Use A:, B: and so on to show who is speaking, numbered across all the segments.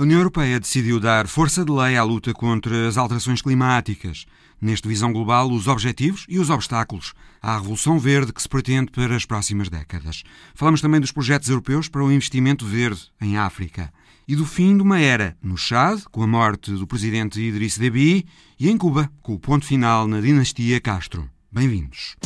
A: A União Europeia decidiu dar força de lei à luta contra as alterações climáticas. Neste Visão Global, os objetivos e os obstáculos à Revolução Verde que se pretende para as próximas décadas. Falamos também dos projetos europeus para o investimento verde em África e do fim de uma era no Chad, com a morte do presidente Idriss Deby, e em Cuba, com o ponto final na dinastia Castro. Bem-vindos.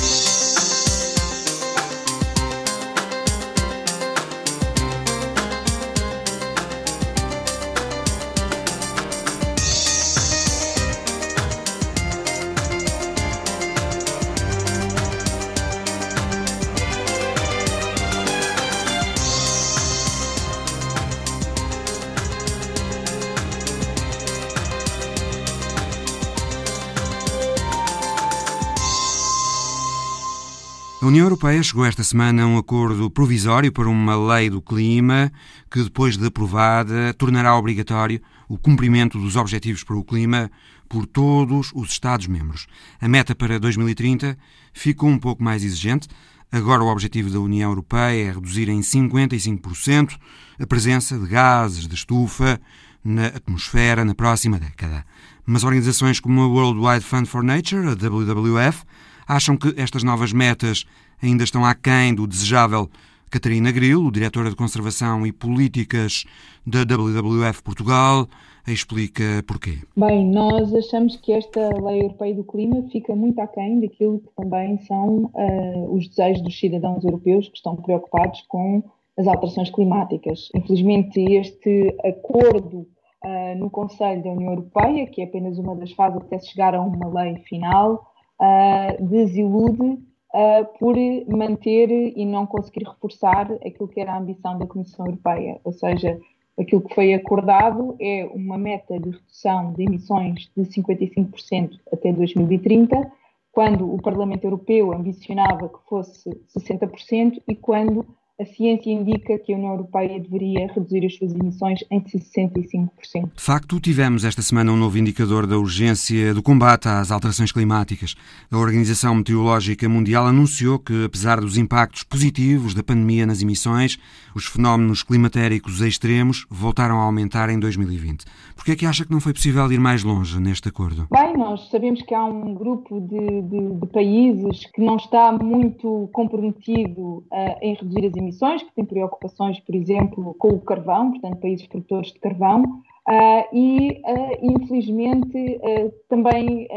A: A União Europeia chegou esta semana a um acordo provisório para uma lei do clima que, depois de aprovada, tornará obrigatório o cumprimento dos Objetivos para o Clima por todos os Estados-membros. A meta para 2030 ficou um pouco mais exigente. Agora, o objetivo da União Europeia é reduzir em 55% a presença de gases de estufa na atmosfera na próxima década. Mas organizações como a World Wide Fund for Nature, a WWF, acham que estas novas metas ainda estão aquém do desejável. Catarina Grilo, diretora de Conservação e Políticas da WWF Portugal, explica porquê.
B: Bem, nós achamos que esta Lei Europeia do Clima fica muito aquém daquilo que também são uh, os desejos dos cidadãos europeus que estão preocupados com as alterações climáticas. Infelizmente, este acordo uh, no Conselho da União Europeia, que é apenas uma das fases até chegar a uma lei final, uh, desilude uh, por manter e não conseguir reforçar aquilo que era a ambição da Comissão Europeia, ou seja, aquilo que foi acordado é uma meta de redução de emissões de 55% até 2030, quando o Parlamento Europeu ambicionava que fosse 60% e quando a ciência indica que a União Europeia deveria reduzir as suas emissões em 65%.
A: De facto, tivemos esta semana um novo indicador da urgência do combate às alterações climáticas. A Organização Meteorológica Mundial anunciou que, apesar dos impactos positivos da pandemia nas emissões, os fenómenos climatéricos extremos voltaram a aumentar em 2020. Por que é que acha que não foi possível ir mais longe neste acordo?
B: Bem, nós sabemos que há um grupo de, de, de países que não está muito comprometido uh, em reduzir as emissões emissões, que têm preocupações, por exemplo, com o carvão, portanto, países produtores de carvão, uh, e, uh, infelizmente, uh, também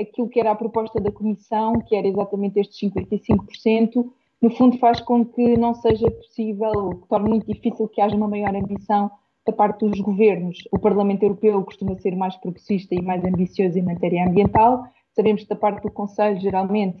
B: aquilo que era a proposta da Comissão, que era exatamente estes 55%, no fundo faz com que não seja possível, que torne muito difícil que haja uma maior ambição da parte dos governos. O Parlamento Europeu costuma ser mais progressista e mais ambicioso em matéria ambiental, Sabemos que da parte do Conselho, geralmente,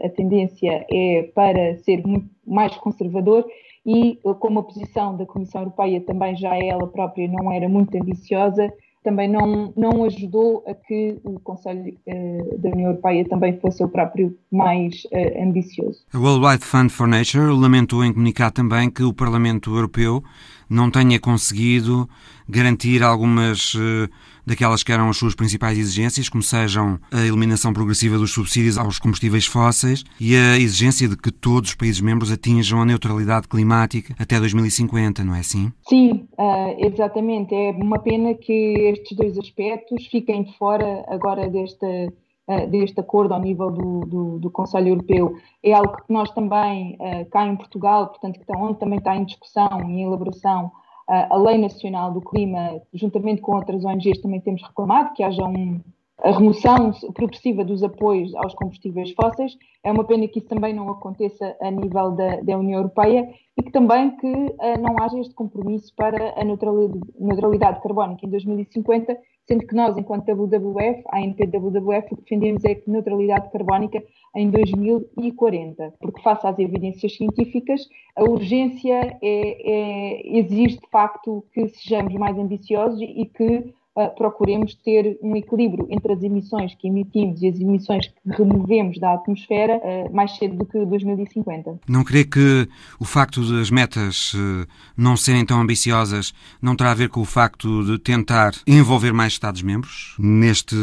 B: a, tendência é para ser muito mais conservador e, como a posição da Comissão Europeia também já ela própria não era muito ambiciosa, também não, não ajudou a que o Conselho uh, da União Europeia também fosse o próprio mais uh, ambicioso.
A: A World Wide Fund for Nature lamentou em comunicar também que o Parlamento Europeu não tenha conseguido garantir algumas uh, daquelas que eram as suas principais exigências, como sejam a eliminação progressiva dos subsídios aos combustíveis fósseis e a exigência de que todos os países membros atinjam a neutralidade climática até 2050, não é assim?
B: Sim, uh, exatamente. É uma pena que estes dois aspectos fiquem fora agora desta uh, deste acordo ao nível do, do, do, Conselho Europeu. É algo que nós também, uh, cá em Portugal, portanto, que onde também está em discussão e em elaboração a Lei Nacional do Clima, juntamente com outras ONGs, também temos reclamado que haja um, a remoção progressiva dos apoios aos combustíveis fósseis. É uma pena que isso também não aconteça a nível da, da União Europeia e que também que uh, não haja este compromisso para a neutralidade, neutralidade carbónica em 2050 sendo que nós, enquanto WWF, a ANPWWF, o que defendemos é a neutralidade carbónica em 2040, porque face às evidências científicas, a urgência é, é, exige de facto que sejamos mais ambiciosos e que uh, procuremos ter um equilíbrio entre as emissões que emitimos e as emissões que removemos da atmosfera uh, mais cedo do que 2050.
A: Não crê que o facto das metas uh, não serem tão ambiciosas não terá a ver com o facto de tentar envolver mais Estados-membros neste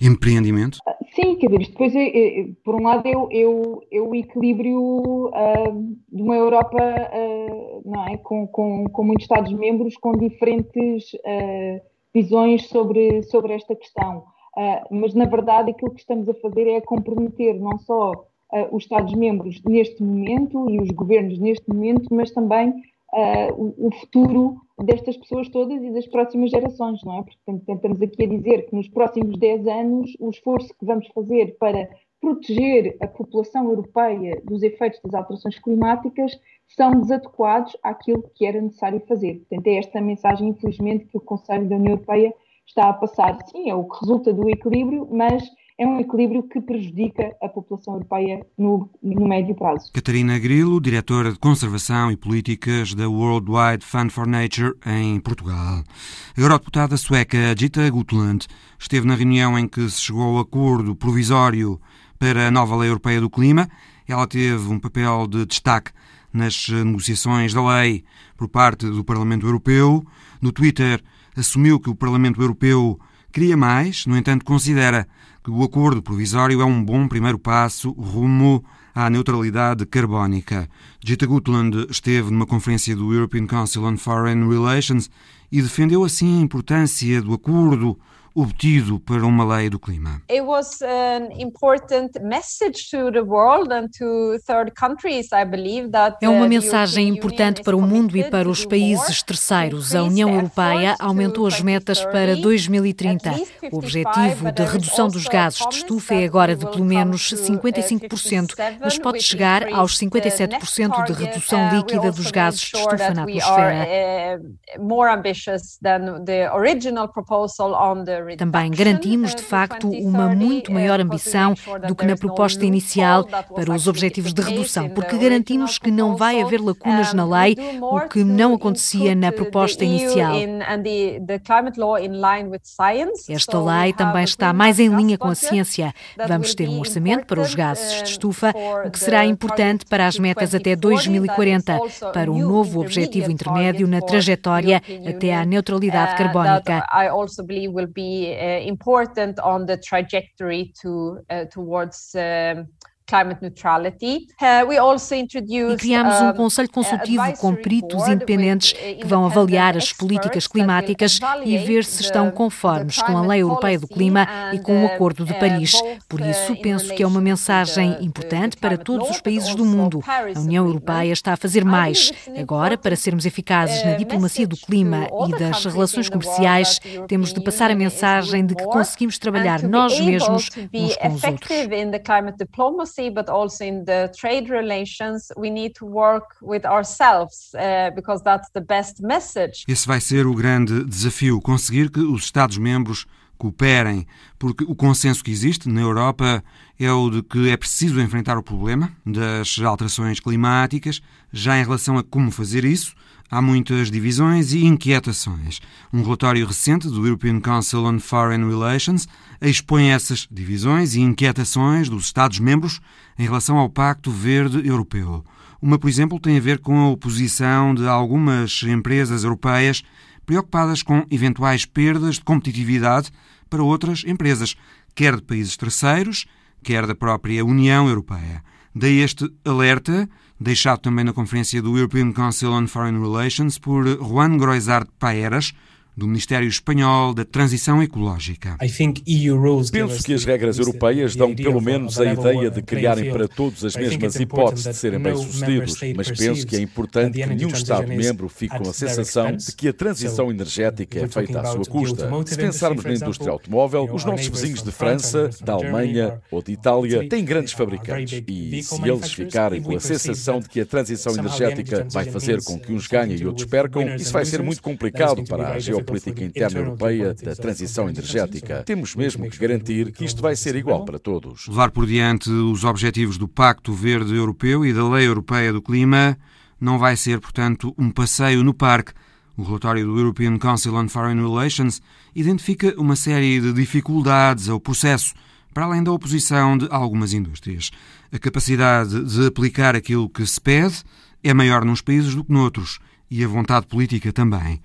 A: empreendimento?
B: Sim, quer dizer, depois, é, é, por um lado, é, é, o equilíbrio uh, de uma Europa uh, não é? com, com, com muitos Estados-membros com diferentes uh, visões sobre, sobre esta questão. mas, na verdade, aquilo que estamos a fazer é comprometer não só os Estados-membros neste momento e os governos neste momento, mas também o, o futuro destas pessoas todas e das próximas gerações, não é? Portanto, tentamos aqui a dizer que nos próximos 10 anos o esforço que vamos fazer para proteger a população europeia dos efeitos das alterações climáticas são desadequados àquilo que era necessário fazer. Portanto, é esta mensagem, infelizmente, que o Conselho da União Europeia está a passar. Sim, é o que resulta do equilíbrio, mas é um equilíbrio que prejudica a população europeia no, no médio prazo.
A: Catarina Grilo, diretora de Conservação e Políticas da World Wide Fund for Nature em Portugal. A eurodeputada sueca Gita Gutland esteve na reunião em que se chegou ao acordo provisório para a nova Lei Europeia do Clima. Ela teve um papel de destaque nas negociações da lei por parte do Parlamento Europeu. No Twitter, assumiu que o Parlamento Europeu queria mais, no entanto, considera que o acordo provisório é um bom primeiro passo rumo à neutralidade carbónica. Jita Gutland esteve numa conferência do European Council on Foreign Relations e defendeu assim a importância do acordo obtido para uma lei do clima.
C: It was an important message to the world and to third countries, I believe that
D: É uma mensagem importante para o mundo e para os países terceiros. A União Europeia aumentou as metas para 2030. O objetivo de redução dos gases de estufa é agora de pelo menos 55%, mas pode chegar aos 57% de redução líquida dos gases de estufa na atmosfera. Também garantimos, de facto, uma muito maior ambição do que na proposta inicial para os objetivos de redução, porque garantimos que não vai haver lacunas na lei, o que não acontecia na proposta inicial. Esta lei também está mais em linha com a ciência. Vamos ter um orçamento para os gases de estufa, o que será importante para as metas até 2040, para um novo objetivo intermédio na trajetória até à neutralidade carbónica
C: uh, important on the trajectory to uh, towards um, climate neutrality. Uh, we also
D: introduced, e criamos um conselho consultivo com peritos independentes que vão avaliar as políticas climáticas e ver se estão conformes com a Lei Europeia do Clima e com o Acordo de Paris. Por isso, penso que é uma mensagem importante para todos os países do mundo. A União Europeia está a fazer mais. Agora, para sermos eficazes na diplomacia do clima e das relações comerciais, temos de passar a mensagem de que conseguimos trabalhar nós mesmos uns com os outros
C: diplomacy, but also in the trade relations, we need to work with ourselves uh, because that's the best message.
A: Esse vai ser o grande desafio, conseguir que os Estados-membros cooperem, porque o consenso que existe na Europa é o de que é preciso enfrentar o problema das alterações climáticas. Já em relação a como fazer isso, há muitas divisões e inquietações. Um relatório recente do European Council on Foreign Relations expõe essas divisões e inquietações dos Estados-membros em relação ao Pacto Verde Europeu. Uma, por exemplo, tem a ver com a oposição de algumas empresas europeias preocupadas com eventuais perdas de competitividade para outras empresas, quer de países terceiros, quer da própria União Europeia. Daí este alerta, deixado também na conferência do European Council on Foreign Relations por Juan Groisart Paeras, do Ministério Espanhol da Transição Ecológica.
E: Penso que as regras europeias dão pelo menos a ideia de criarem para todos as mesmas hipóteses de serem bem-sucedidos, mas penso que é importante que nenhum Estado-membro fique com a sensação de que a transição energética é feita à sua custa. Se pensarmos na indústria automóvel, os nossos vizinhos de França, da Alemanha ou de Itália têm grandes fabricantes e, se eles ficarem com a sensação de que a transição energética vai fazer com que uns ganhem e outros percam, isso vai ser muito complicado para a geopolítica política interna europeia da transição energética. Temos mesmo que garantir que isto vai ser igual para todos.
A: Levar por diante os objetivos do Pacto Verde Europeu e da Lei Europeia do Clima não vai ser, portanto, um passeio no parque. O relatório do European Council on Foreign Relations identifica uma série de dificuldades ao processo, para além da oposição de algumas indústrias. A capacidade de aplicar aquilo que se pede é maior nos países do que noutros, e a vontade política também.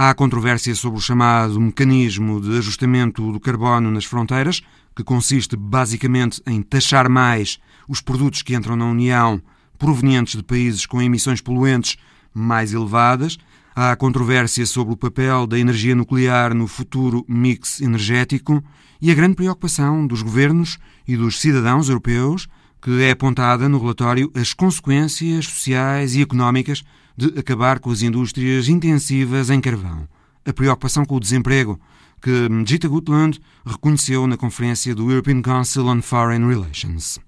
A: Há controvérsia sobre o chamado mecanismo de ajustamento do carbono nas fronteiras, que consiste basicamente em taxar mais os produtos que entram na União provenientes de países com emissões poluentes mais elevadas. Há controvérsia sobre o papel da energia nuclear no futuro mix energético e a grande preocupação dos governos e dos cidadãos europeus, que é apontada no relatório as consequências sociais e económicas de acabar com as indústrias intensivas em carvão. A preocupação com o desemprego, que Gita Gutland reconheceu na conferência do European Council on Foreign Relations.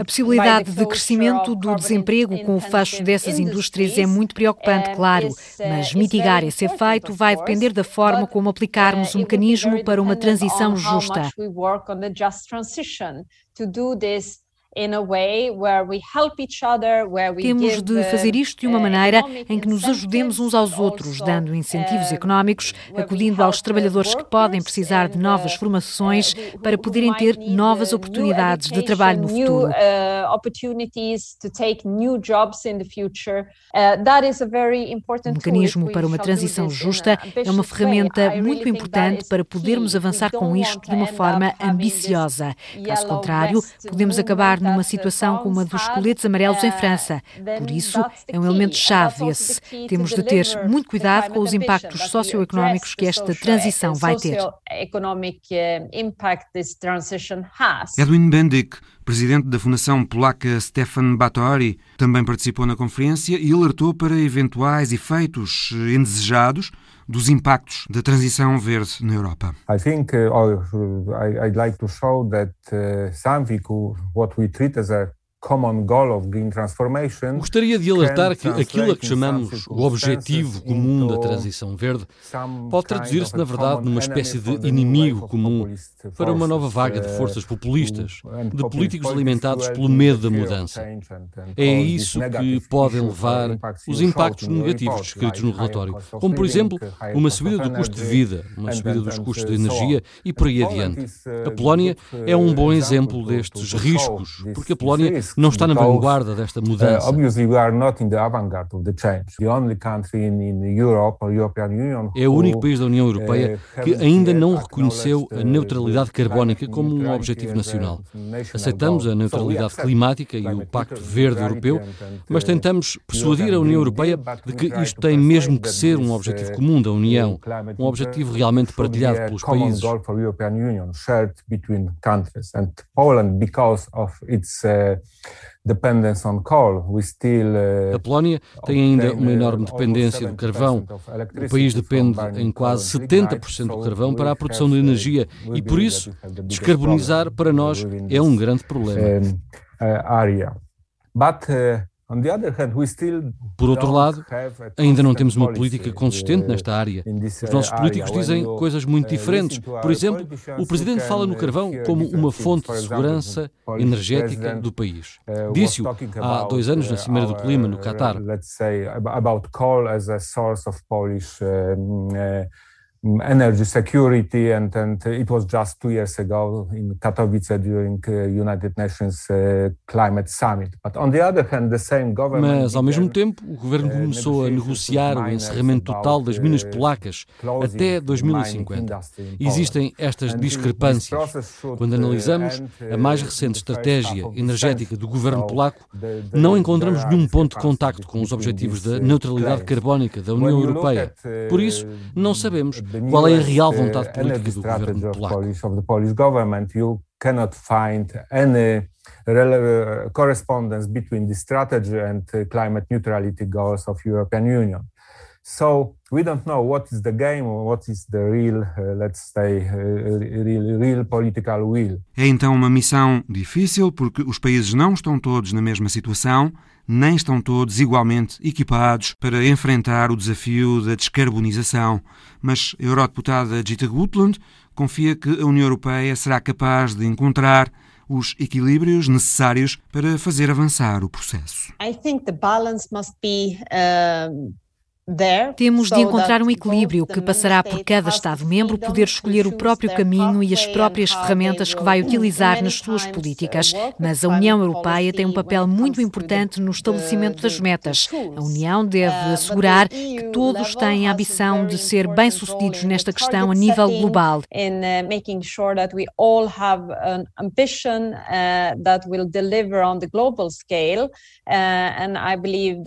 D: A possibilidade de crescimento do desemprego com o fecho dessas indústrias é muito preocupante, claro, uh, mas mitigar esse efeito vai depender da forma como aplicarmos o uh, um mecanismo para uma transição justa. Temos de fazer isto de uma maneira em que nos ajudemos uns aos outros, dando incentivos económicos, acudindo aos trabalhadores que podem precisar de novas formações para poderem ter novas oportunidades de trabalho no futuro. O mecanismo para uma transição justa é uma ferramenta muito importante para podermos avançar com isto de uma forma ambiciosa. Caso contrário, podemos acabar numa situação como a dos coletes amarelos em França. Por isso, é um elemento-chave esse. Temos de ter muito cuidado com os impactos socioeconómicos que esta transição vai ter.
A: Edwin Bendick, presidente da Fundação Polaca Stefan Batory, também participou na conferência e alertou para eventuais efeitos indesejados dos impactos da transição verde na Europa?
F: I think uh, I, I'd like to show that uh, something what we treat as a
G: Gostaria de alertar que aquilo a que chamamos o objetivo comum da transição verde pode traduzir-se, na verdade, numa espécie de inimigo comum para uma nova vaga de uh, forças populistas, de políticos alimentados pelo medo da mudança. É isso que podem levar os impactos negativos descritos no relatório, como, por exemplo, uma subida do custo de vida, uma subida dos custos de energia e por aí adiante. Uh, a Polónia é um bom exemplo destes riscos, porque a Polónia não está na vanguarda desta uh, mudança. É o único país da União Europeia uh, que ainda não reconheceu a uh, neutralidade carbónica como um objetivo nacional. Aceitamos a neutralidade climática e o Pacto Verde Europeu, mas tentamos persuadir a União Europeia de que isto tem mesmo que ser um objetivo comum da União, um objetivo realmente partilhado pelos países. Uh, a Polónia tem ainda uma enorme dependência do carvão. O país depende em quase 70% do carvão para a produção de energia e, por isso, descarbonizar para nós é um grande problema. Por outro lado, ainda não temos uma política consistente nesta área. Os nossos políticos dizem coisas muito diferentes. Por exemplo, o Presidente fala no carvão como uma fonte de segurança energética do país. Disse-o há dois anos na Cimeira do Clima, no Catar.
F: Energy security, and, and it was just two years ago in Katowice during uh, United Nations uh, Climate Summit.
G: But on the other hand, the same government Mas ao mesmo tempo, o governo uh, começou a negociar o encerramento total das minas polacas até 2050. Existem estas discrepâncias. Quando analisamos a mais recente estratégia energética do governo polaco, não encontramos nenhum ponto de contacto com os objetivos da neutralidade carbónica da União Europeia. Por isso, não sabemos qual é a real vontade uh, política do governo polaco?
F: cannot find any uh, correspondence between the strategy and climate neutrality goals of European Union. So we don't know what is the game or what is the real, uh, let's say, uh, real, real political will.
A: É então uma missão difícil porque os países não estão todos na mesma situação, nem estão todos igualmente equipados para enfrentar o desafio da descarbonização. Mas a eurodeputada Gita Gutland confia que a União Europeia será capaz de encontrar os equilíbrios necessários para fazer avançar o processo. I think the balance must be uh
D: Temos de encontrar um equilíbrio que passará por cada Estado-membro poder escolher o próprio caminho e as próprias ferramentas que vai utilizar nas suas políticas. Mas a União Europeia tem um papel muito importante no estabelecimento das metas. A União deve assegurar que todos têm a ambição de ser bem-sucedidos nesta questão a nível global.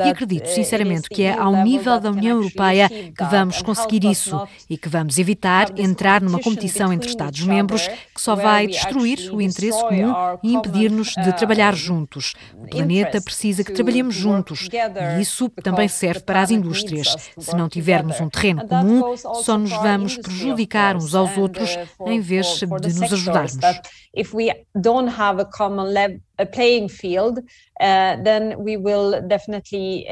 D: E acredito sinceramente que é ao nível da União Europeia que vamos conseguir isso e que vamos evitar entrar numa competição entre Estados-membros que só vai destruir o interesse comum e impedir-nos de trabalhar juntos. O planeta precisa que trabalhemos juntos e isso também serve para as indústrias. Se não tivermos um terreno comum, só nos vamos prejudicar uns aos outros em vez de nos ajudarmos. If we don't have a common
A: playing field, uh, then we will definitely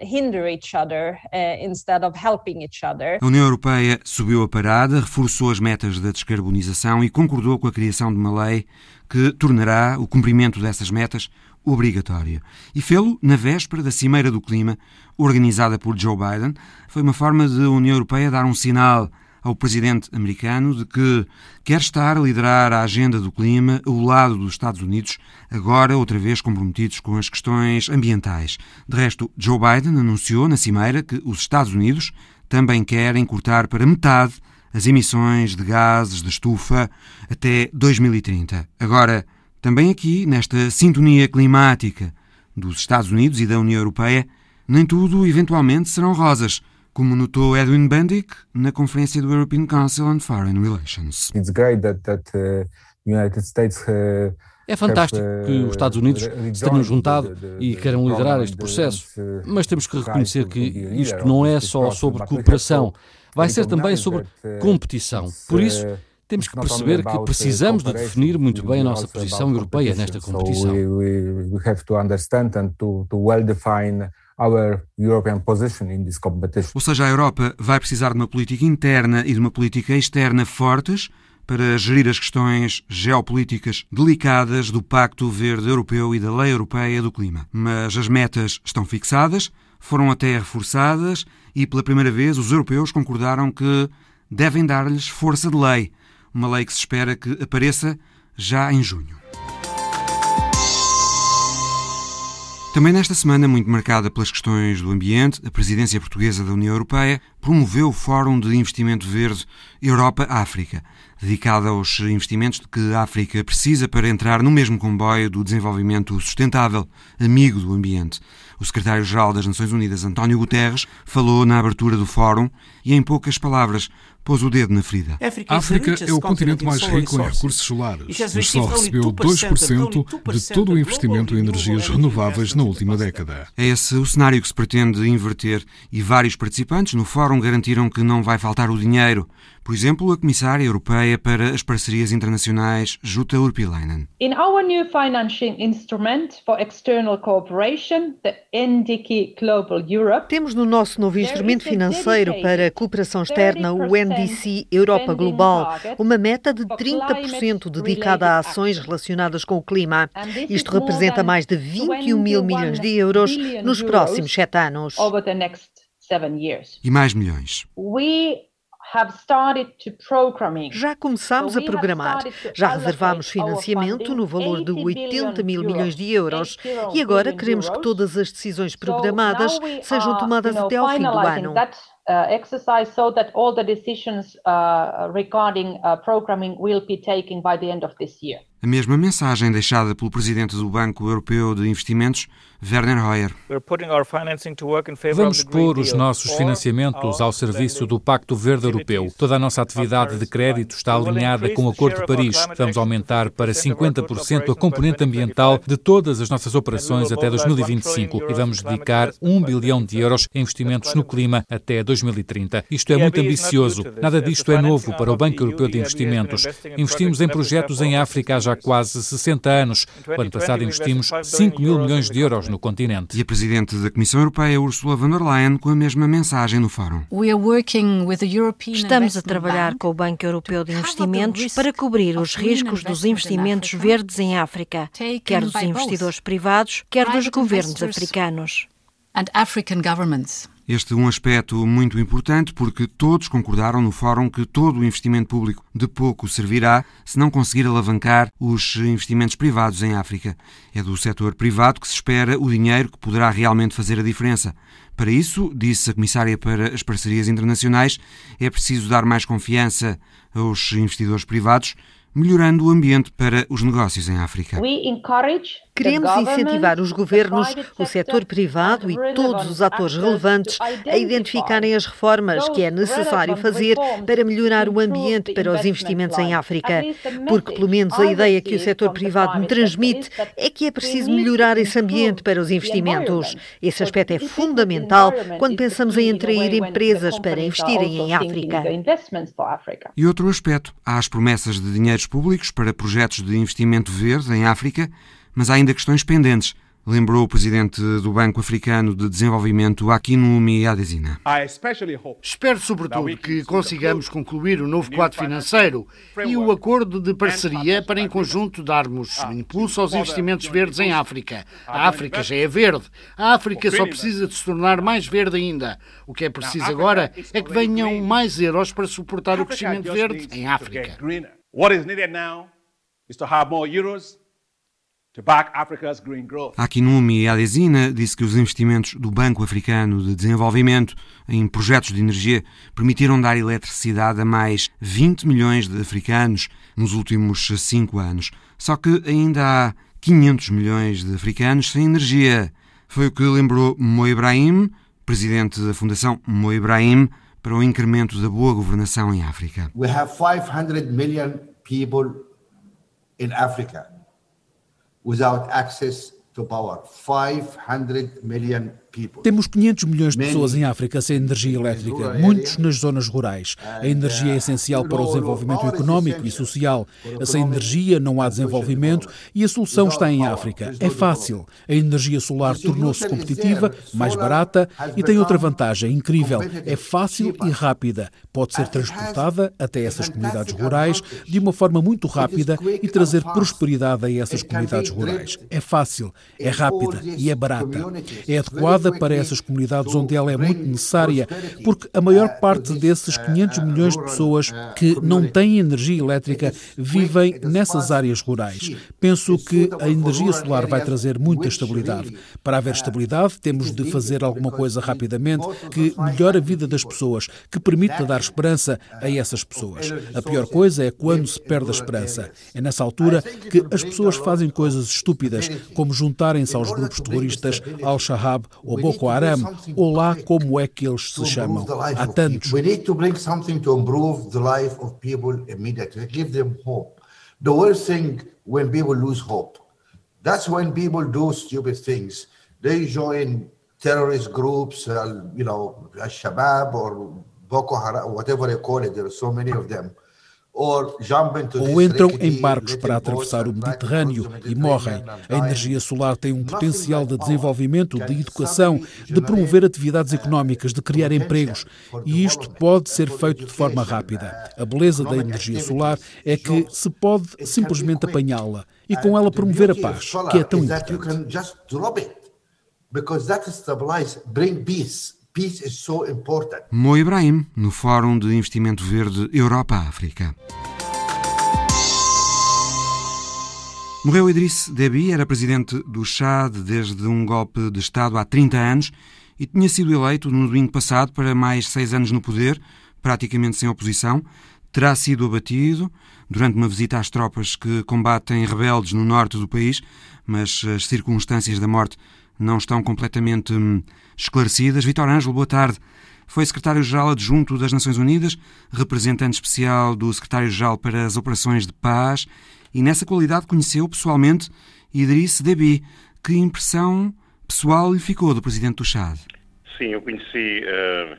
A: hinder each other uh, instead of helping each other. A União Europeia subiu a parada, reforçou as metas da descarbonização e concordou com a criação de uma lei que tornará o cumprimento dessas metas obrigatório. E fê-lo na véspera da Cimeira do Clima, organizada por Joe Biden. Foi uma forma de a União Europeia dar um sinal ao presidente americano de que quer estar a liderar a agenda do clima ao lado dos Estados Unidos, agora outra vez comprometidos com as questões ambientais. De resto, Joe Biden anunciou na cimeira que os Estados Unidos também querem cortar para metade as emissões de gases de estufa até 2030. Agora, também aqui, nesta sintonia climática dos Estados Unidos e da União Europeia, nem tudo eventualmente serão rosas como notou Edwin Bendick na conferência do European Council on Foreign Relations. It's great that, that uh, United States
G: uh, é fantástico que os Estados Unidos se tenham juntado e queiram liderar este processo, mas temos que reconhecer que isto não é só sobre cooperação, vai ser também sobre competição. Por isso, temos que perceber que precisamos de definir muito bem a nossa posição europeia nesta competição.
A: Ou seja, a Europa vai precisar de uma política interna e de uma política externa fortes para gerir as questões geopolíticas delicadas do Pacto Verde Europeu e da Lei Europeia do Clima. Mas as metas estão fixadas, foram até reforçadas e pela primeira vez os europeus concordaram que devem dar-lhes força de lei, uma lei que se espera que apareça já em junho. Também nesta semana, muito marcada pelas questões do ambiente, a presidência portuguesa da União Europeia promoveu o Fórum de Investimento Verde Europa-África, dedicado aos investimentos de que a África precisa para entrar no mesmo comboio do desenvolvimento sustentável, amigo do ambiente. O secretário-geral das Nações Unidas, António Guterres, falou na abertura do fórum e, em poucas palavras, pôs o dedo na ferida.
H: A África é o continente mais rico em recursos solares, mas só recebeu 2% de todo o investimento em energias renováveis na última década.
A: É esse o cenário que se pretende inverter e vários participantes no fórum garantiram que não vai faltar o dinheiro. Por exemplo, a Comissária Europeia para as Parcerias Internacionais, Jutta Urpilainen. In our new financing instrument for external
I: cooperation, the NDC Global Europe, temos no nosso novo instrumento financeiro para a cooperação externa, o NDC Europa Global, uma meta de 30% dedicada a ações relacionadas com o clima. Isto representa mais de 21 mil milhões de euros nos próximos sete anos.
A: E mais milhões.
I: Já começamos a programar, já reservamos financiamento no valor de 80 mil milhões de euros. E agora queremos que todas as decisões programadas sejam tomadas até ao fim do ano. Uh, exercise so that all the decisions uh, regarding uh, programming will be taken by the end of this year.
A: A mesma mensagem deixada pelo presidente do Banco Europeu de Investimentos, Werner Hoyer.
J: Vamos pôr os nossos financiamentos ao serviço do Pacto Verde Europeu. Toda a nossa atividade de crédito está alinhada com o Acordo de Paris. Vamos aumentar para 50% a componente ambiental de todas as nossas operações até 2025 e vamos dedicar 1 bilhão de euros em investimentos no clima até 2030. Isto é muito ambicioso. Nada disto é novo para o Banco Europeu de Investimentos. Investimos em projetos em África já há quase 60 anos. O ano passado investimos 5 mil milhões de euros no continente.
A: E a Presidente da Comissão Europeia, Ursula von der Leyen, com a mesma mensagem no fórum.
K: Estamos a trabalhar com o Banco Europeu de Investimentos para cobrir os riscos dos investimentos verdes em África, quer dos investidores privados, quer dos governos africanos.
A: Este é um aspecto muito importante porque todos concordaram no fórum que todo o investimento público de pouco servirá se não conseguir alavancar os investimentos privados em África. É do setor privado que se espera o dinheiro que poderá realmente fazer a diferença. Para isso, disse a Comissária para as Parcerias Internacionais, é preciso dar mais confiança aos investidores privados melhorando o ambiente para os negócios em África.
I: Queremos incentivar os governos, o setor privado e todos os atores relevantes a identificarem as reformas que é necessário fazer para melhorar o ambiente para os investimentos em África. Porque, pelo menos, a ideia que o setor privado me transmite é que é preciso melhorar esse ambiente para os investimentos. Esse aspecto é fundamental quando pensamos em atrair empresas para investirem em África.
A: E outro aspecto, há as promessas de dinheiro públicos para projetos de investimento verde em África, mas há ainda questões pendentes, lembrou o presidente do Banco Africano de Desenvolvimento, Akinwumi Adesina.
L: Espero, sobretudo, que consigamos concluir o novo quadro financeiro e o acordo de parceria para, em conjunto, darmos impulso aos investimentos verdes em África. A África já é verde. A África só precisa de se tornar mais verde ainda. O que é preciso agora é que venham mais euros para suportar o crescimento verde em África. What is needed now is to have more euros
A: Akinumi Adesina disse que os investimentos do Banco Africano de Desenvolvimento em projetos de energia permitiram dar eletricidade a mais 20 milhões de africanos nos últimos cinco anos. Só que ainda há 500 milhões de africanos sem energia. Foi o que lembrou Mo Ibrahim, presidente da Fundação Mo Ibrahim, para o incremento da boa governação em África.
M: We have 500 million people in Africa without access to power. 500 million
N: temos 500 milhões de pessoas em África sem energia elétrica, muitos nas zonas rurais. A energia é essencial para o desenvolvimento económico e social. Sem energia não há desenvolvimento e a solução está em África. É fácil. A energia solar tornou-se competitiva, mais barata e tem outra vantagem incrível. É fácil e rápida. Pode ser transportada até essas comunidades rurais de uma forma muito rápida e trazer prosperidade a essas comunidades rurais. É fácil, é rápida e é barata. É adequada para essas comunidades onde ela é muito necessária, porque a maior parte desses 500 milhões de pessoas que não têm energia elétrica vivem nessas áreas rurais. Penso que a energia solar vai trazer muita estabilidade. Para haver estabilidade, temos de fazer alguma coisa rapidamente que melhore a vida das pessoas, que permita dar esperança a essas pessoas. A pior coisa é quando se perde a esperança. É nessa altura que as pessoas fazem coisas estúpidas, como juntarem-se aos grupos terroristas Al-Shabaab ou Boko Haram, ou lá como é que eles se chamam. Há tantos. We need to bring something to improve the life of people immediately, give them hope. The worst thing when people lose hope. That's when people do stupid things. They join terrorist groups, uh, you know, Al-Shabaab or Boko Haram, whatever they call it. There are so many of them ou entram em barcos para atravessar o Mediterrâneo e morrem. A energia solar tem um potencial de desenvolvimento, de educação, de promover atividades económicas, de criar empregos. E isto pode ser feito de forma rápida. A beleza da energia solar é que se pode simplesmente apanhá-la e com ela promover a paz, que é tão importante.
A: Mo Ibrahim, no Fórum de Investimento Verde Europa-África. Morreu Idriss Deby, era presidente do Chad desde um golpe de Estado há 30 anos e tinha sido eleito no domingo passado para mais seis anos no poder, praticamente sem oposição. Terá sido abatido durante uma visita às tropas que combatem rebeldes no norte do país, mas as circunstâncias da morte não estão completamente hum, esclarecidas. Vitor Ângelo, boa tarde. Foi secretário-geral adjunto das Nações Unidas, representante especial do secretário-geral para as operações de paz e, nessa qualidade, conheceu pessoalmente Idriss Deby. Que impressão pessoal lhe ficou do presidente do Chad?
O: Sim, eu conheci uh,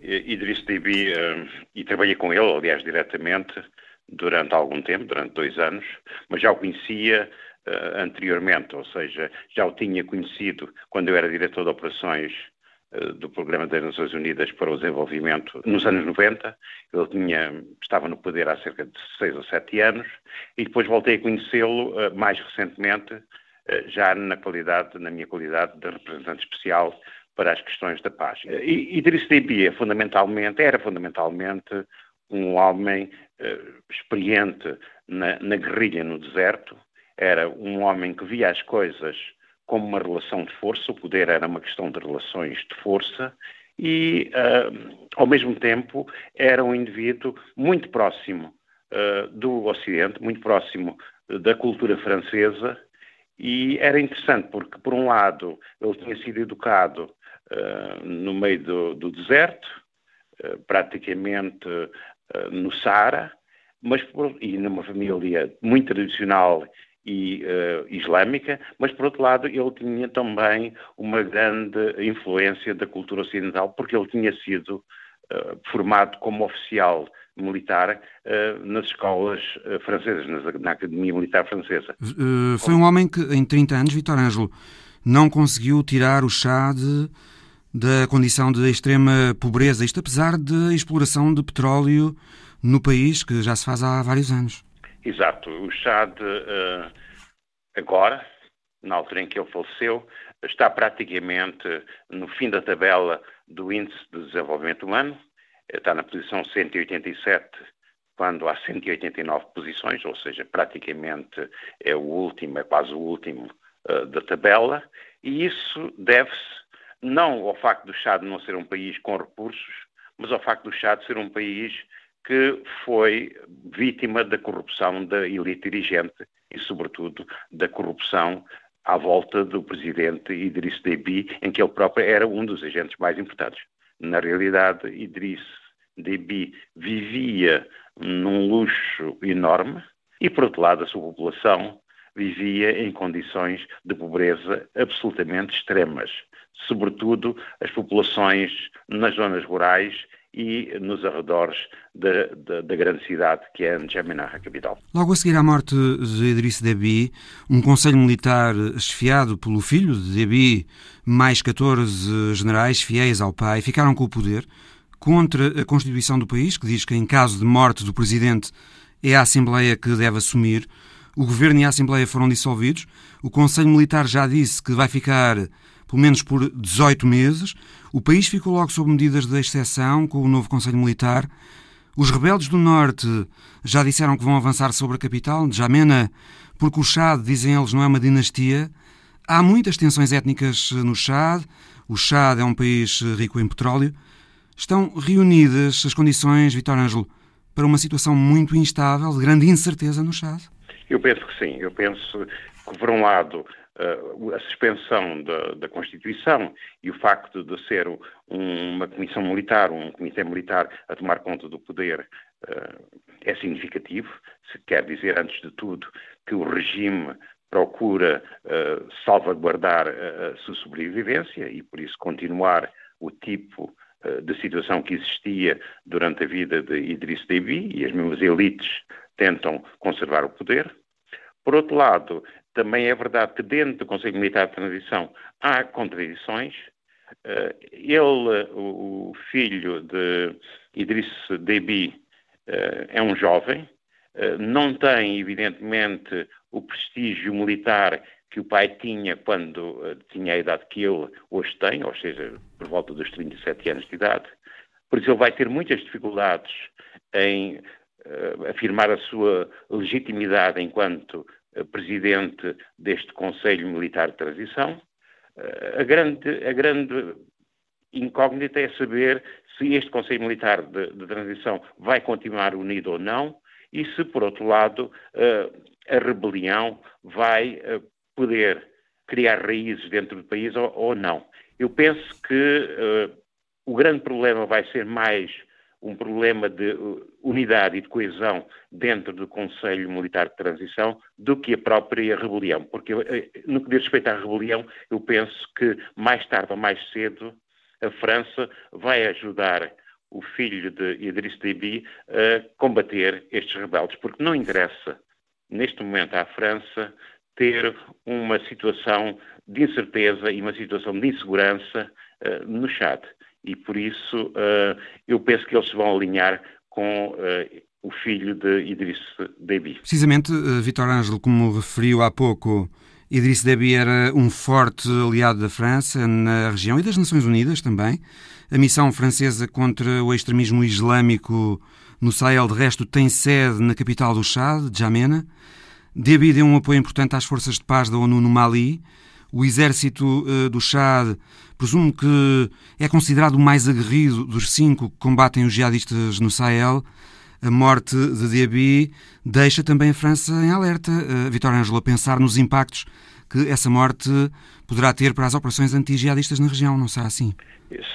O: Idriss Deby uh, e trabalhei com ele, aliás, diretamente, durante algum tempo, durante dois anos, mas já o conhecia uh, anteriormente, ou seja, já o tinha conhecido quando eu era diretor de operações uh, do Programa das Nações Unidas para o Desenvolvimento nos anos 90. Ele tinha, estava no poder há cerca de seis ou sete anos e depois voltei a conhecê-lo uh, mais recentemente, já na qualidade, na minha qualidade de representante especial para as questões da paz. E Idriss Déby é fundamentalmente, era fundamentalmente um homem experiente na, na guerrilha no deserto, era um homem que via as coisas como uma relação de força, o poder era uma questão de relações de força e, uh, ao mesmo tempo, era um indivíduo muito próximo uh, do Ocidente, muito próximo da cultura francesa e era interessante porque, por um lado, ele tinha sido educado uh, no meio do, do deserto, praticamente no Saara, mas e numa família muito tradicional e uh, islâmica, mas por outro lado ele tinha também uma grande influência da cultura ocidental, porque ele tinha sido uh, formado como oficial militar uh, nas escolas francesas, na, Academia Militar Francesa.
A: foi um homem que, em 30 anos, Vitor Ângelo, não conseguiu tirar o chá de, da condição de extrema pobreza, isto apesar da exploração de petróleo no país, que já se faz há vários anos.
O: Exato. O Chad, uh, agora, na altura em que ele faleceu, está praticamente no fim da tabela do Índice de Desenvolvimento Humano. Está na posição 187, quando há 189 posições, ou seja, praticamente é o último, é quase o último uh, da tabela. E isso deve-se não ao facto do Chad não ser um país com recursos, mas ao facto do Chad ser um país que foi vítima da corrupção da elite dirigente e, sobretudo, da corrupção à volta do presidente Idriss Déby, em que ele próprio era um dos agentes mais importantes. Na realidade, Idriss Déby vivia num luxo enorme e, por outro lado, a sua população vivia em condições de pobreza absolutamente extremas, sobretudo as populações nas zonas rurais e nos arredores da, grande cidade que é N'Djamena, a capital.
A: Logo a seguir à morte de Idriss Déby, um conselho militar esfiado pelo filho de Déby, mais 14 generais fiéis ao pai, ficaram com o poder contra a Constituição do país, que diz que em caso de morte do presidente é a Assembleia que deve assumir. O governo e a Assembleia foram dissolvidos. O Conselho Militar já disse que vai ficar pelo menos por 18 meses. O país ficou logo sob medidas de exceção com o novo Conselho Militar. Os rebeldes do Norte já disseram que vão avançar sobre a capital, Jamena, porque o Chad, dizem eles, não é uma dinastia. Há muitas tensões étnicas no Chad. O Chad é um país rico em petróleo. Estão reunidas as condições, Vitor Ângelo, para uma situação muito instável, de grande incerteza no Chad?
O: Eu penso que sim. Eu penso que, por um lado, a suspensão da, da, Constituição e o facto de ser um, uma comissão militar, um comitê militar a tomar conta do poder uh, é significativo. Quer dizer, antes de tudo, que o regime procura uh, salvaguardar a sua sobrevivência e, por isso, continuar o tipo de situação que existia durante a vida de Idriss Déby e as mesmas elites tentam conservar o poder. Por outro lado, também é verdade que dentro do Conselho Militar de Transição há contradições. Eh, ele, o filho de Idriss Déby, eh, é um jovem, eh, não tem, evidentemente, o prestígio militar que o pai tinha quando tinha a idade que ele hoje tem, ou seja, por volta dos 37 anos de idade. Por isso ele vai ter muitas dificuldades em afirmar a sua legitimidade enquanto presidente deste Conselho Militar de Transição. Eh, a grande, a grande incógnita é saber se este Conselho Militar de, de, Transição vai continuar unido ou não e se, por outro lado, eh, a rebelião vai eh, poder criar raízes dentro do país ou, ou não. Eu penso que o grande problema vai ser mais um problema de uh, unidade e de coesão dentro do Conselho Militar de Transição do que a própria rebelião. Porque, eh, no que diz respeito à rebelião, eu penso que mais tarde ou mais cedo a França vai ajudar o filho de Idriss Déby a combater estes rebeldes, porque não interessa, neste momento, à França ter uma situação de incerteza e uma situação de insegurança uh, no Chad e por isso uh, eu penso que eles vão alinhar com uh, o filho de Idriss Déby.
A: Precisamente, uh, Vitor Ângelo, como referiu há pouco, Idriss Déby era um forte aliado da França na região e das Nações Unidas também. A missão francesa contra o extremismo islâmico no Sahel, de resto, tem sede na capital do Chad, Djamena. Déby deu um apoio importante às forças de paz da ONU no Mali. O exército uh, do Chad presumo que é considerado o mais aguerrido dos cinco que combatem os jihadistas no Sahel. A morte de Déby deixa também a França em alerta. Uh, Vitória Ângelo, a pensar nos impactos que essa morte poderá ter para as operações anti-jihadistas na região, não será assim?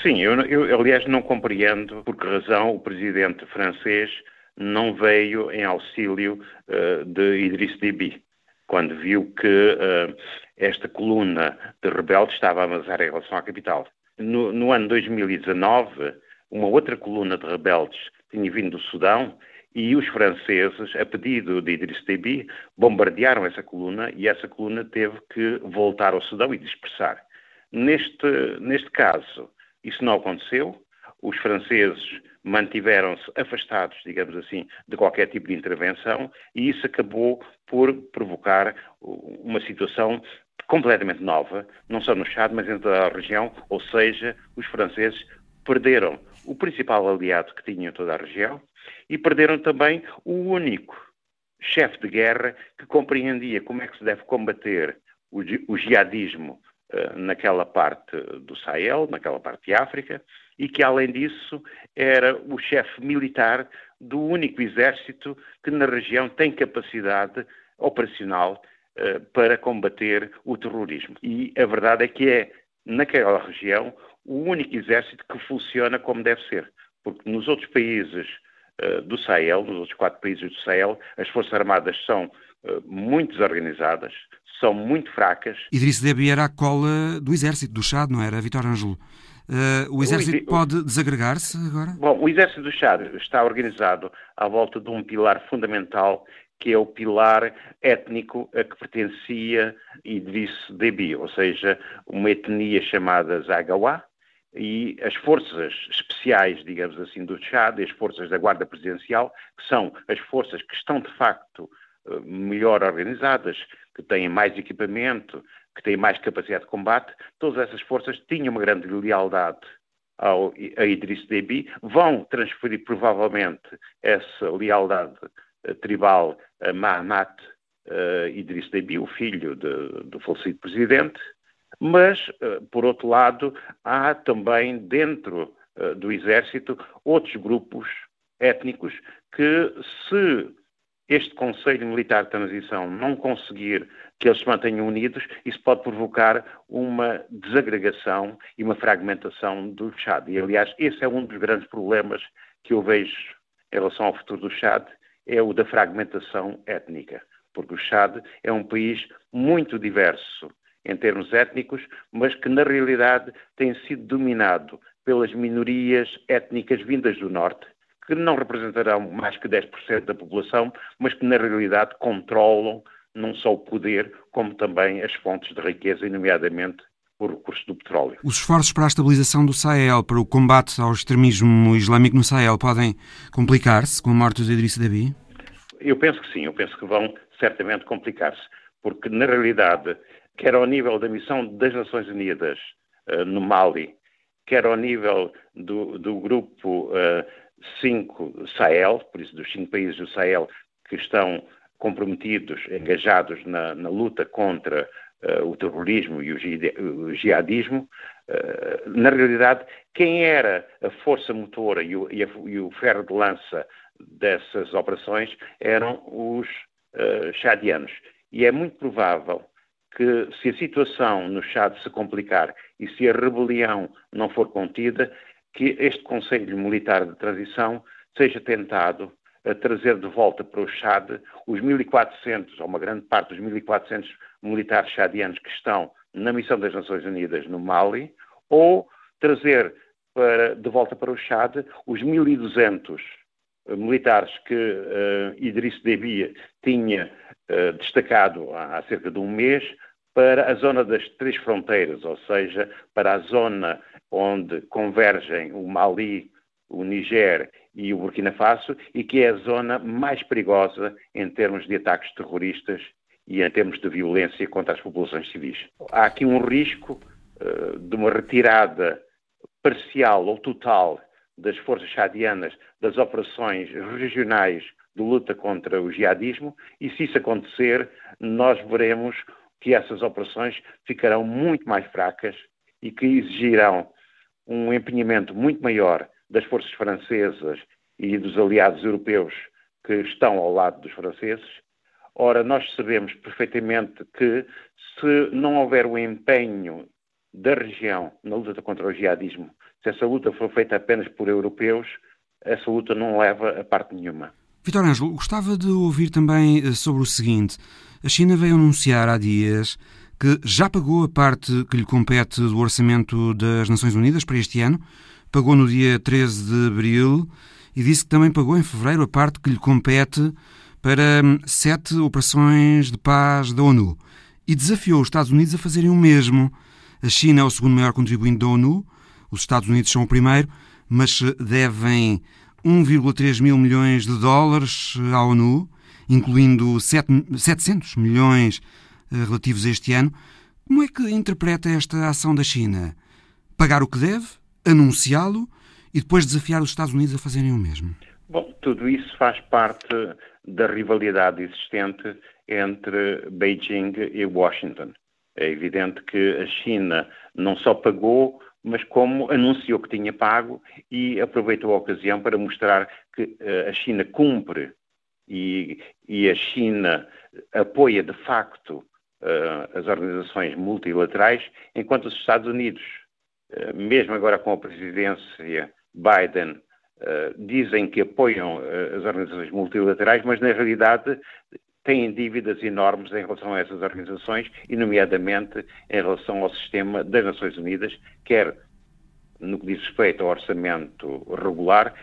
O: Sim, eu, eu aliás não compreendo por que razão o presidente francês não veio em auxílio uh, de Idriss Déby, quando viu que uh, esta coluna de rebeldes estava a avançar em relação à capital. No, no, ano 2019, uma outra coluna de rebeldes tinha vindo do Sudão e os franceses, a pedido de Idriss Déby, bombardearam essa coluna e essa coluna teve que voltar ao Sudão e dispersar. Neste, neste caso, isso não aconteceu. Os franceses mantiveram-se afastados, digamos assim, de qualquer tipo de intervenção e isso acabou por provocar uma situação completamente nova, não só no Chad, mas em toda a região, ou seja, os franceses perderam o principal aliado que tinham em toda a região e perderam também o único chefe de guerra que compreendia como é que se deve combater o, o jihadismo uh, naquela parte do Sahel, naquela parte de África, e que, além disso, era o chefe militar do único exército que na região tem capacidade operacional uh, para combater o terrorismo. E a verdade é que é, naquela região, o único exército que funciona como deve ser. Porque nos outros países uh, do Sahel, nos outros quatro países do Sahel, as Forças Armadas são uh, muito desorganizadas, são muito fracas.
A: Idriss Déby era a cola do exército do Chad, não era, Vitor Ângelo? Uh, o exército o, pode desagregar-se agora?
O: Bom, o exército do Chad está organizado à volta de um pilar fundamental que é o pilar étnico a que pertencia Idriss Déby, ou seja, uma etnia chamada Zagawa, e as forças especiais, digamos assim, do Chad, as forças da Guarda Presidencial, que são as forças que estão de facto eh, melhor organizadas, que têm mais equipamento, que têm mais capacidade de combate, todas essas forças tinham uma grande lealdade ao, a Idriss Déby, vão transferir provavelmente essa lealdade uh, tribal a Mahamat uh, Idriss Déby, o filho de, do falecido presidente, mas, uh, por outro lado, há também dentro do exército outros grupos étnicos que, se este Conselho Militar de Transição não conseguir que eles se mantenham unidos, isso pode provocar uma desagregação e uma fragmentação do Chad. E, aliás, esse é um dos grandes problemas que eu vejo em relação ao futuro do Chad, é o da fragmentação étnica. Porque o Chad é um país muito diverso em termos étnicos, mas que na realidade tem sido dominado pelas minorias étnicas vindas do Norte, que não representarão mais que 10% da população, mas que na realidade controlam não só o poder, como também as fontes de riqueza, e nomeadamente o recurso do petróleo.
A: Os esforços para a estabilização do Sahel, para o combate ao extremismo islâmico no Sahel, podem complicar-se com a morte de Idriss Déby?
O: Eu penso que sim, eu penso que vão certamente complicar-se, porque na realidade, quer ao nível da missão das Nações Unidas uh, no Mali, quer ao nível do, do grupo 5 uh, Sahel, por isso dos cinco países do Sahel que estão comprometidos, engajados na, na luta contra uh, o terrorismo e o, o jihadismo, uh, na realidade, quem era a força motora e o, e, a, e o, ferro de lança dessas operações eram os uh, chadianos. E é muito provável que, se a situação no Chad se complicar e se a rebelião não for contida, que este Conselho Militar de Transição seja tentado a trazer de volta para o Chad os 1.400, ou uma grande parte dos 1.400 militares chadianos que estão na missão das Nações Unidas no Mali, ou trazer para, de volta para o Chad os 1.200 militares que uh, Idriss Déby tinha uh, destacado há cerca de um mês para a zona das três fronteiras, ou seja, para a zona onde convergem o Mali, o Niger e o Burkina Faso, e que é a zona mais perigosa em termos de ataques terroristas e em termos de violência contra as populações civis. Há aqui um risco uh, de uma retirada parcial ou total das forças chadianas das operações regionais de luta contra o jihadismo e se isso acontecer, nós veremos que essas operações ficarão muito mais fracas e que exigirão um empenhamento muito maior das forças francesas e dos aliados europeus que estão ao lado dos franceses. Ora, nós sabemos perfeitamente que se não houver o empenho da região na luta contra o jihadismo, se essa luta for feita apenas por europeus, essa luta não leva a parte nenhuma.
A: Vitor Ângelo, gostava de ouvir também eh, sobre o seguinte. A China veio anunciar há dias que já pagou a parte que lhe compete do orçamento das Nações Unidas para este ano, pagou no dia 13 de abril e disse que também pagou em fevereiro a parte que lhe compete para hum, sete operações de paz da ONU e desafiou os Estados Unidos a fazerem o mesmo. A China é o segundo maior contribuinte da ONU, os Estados Unidos são o primeiro, mas devem 1,3 mil milhões de dólares à ONU, incluindo 700 milhões eh, relativos a este ano. Como é que interpreta esta ação da China? Pagar o que deve, anunciá-lo e depois desafiar os Estados Unidos a fazerem o mesmo?
O: Bom, tudo isso faz parte da rivalidade existente entre Beijing e Washington. É evidente que a China não só pagou, mas como anunciou que tinha pago e aproveitou a ocasião para mostrar que uh, a China cumpre e, e, a China apoia de facto as organizações multilaterais, enquanto os Estados Unidos, uh, mesmo agora com a presidência Biden, dizem que apoiam as organizações multilaterais, mas na realidade têm dívidas enormes em relação a essas organizações e, nomeadamente, em relação ao sistema das Nações Unidas, quer no que diz respeito ao orçamento regular,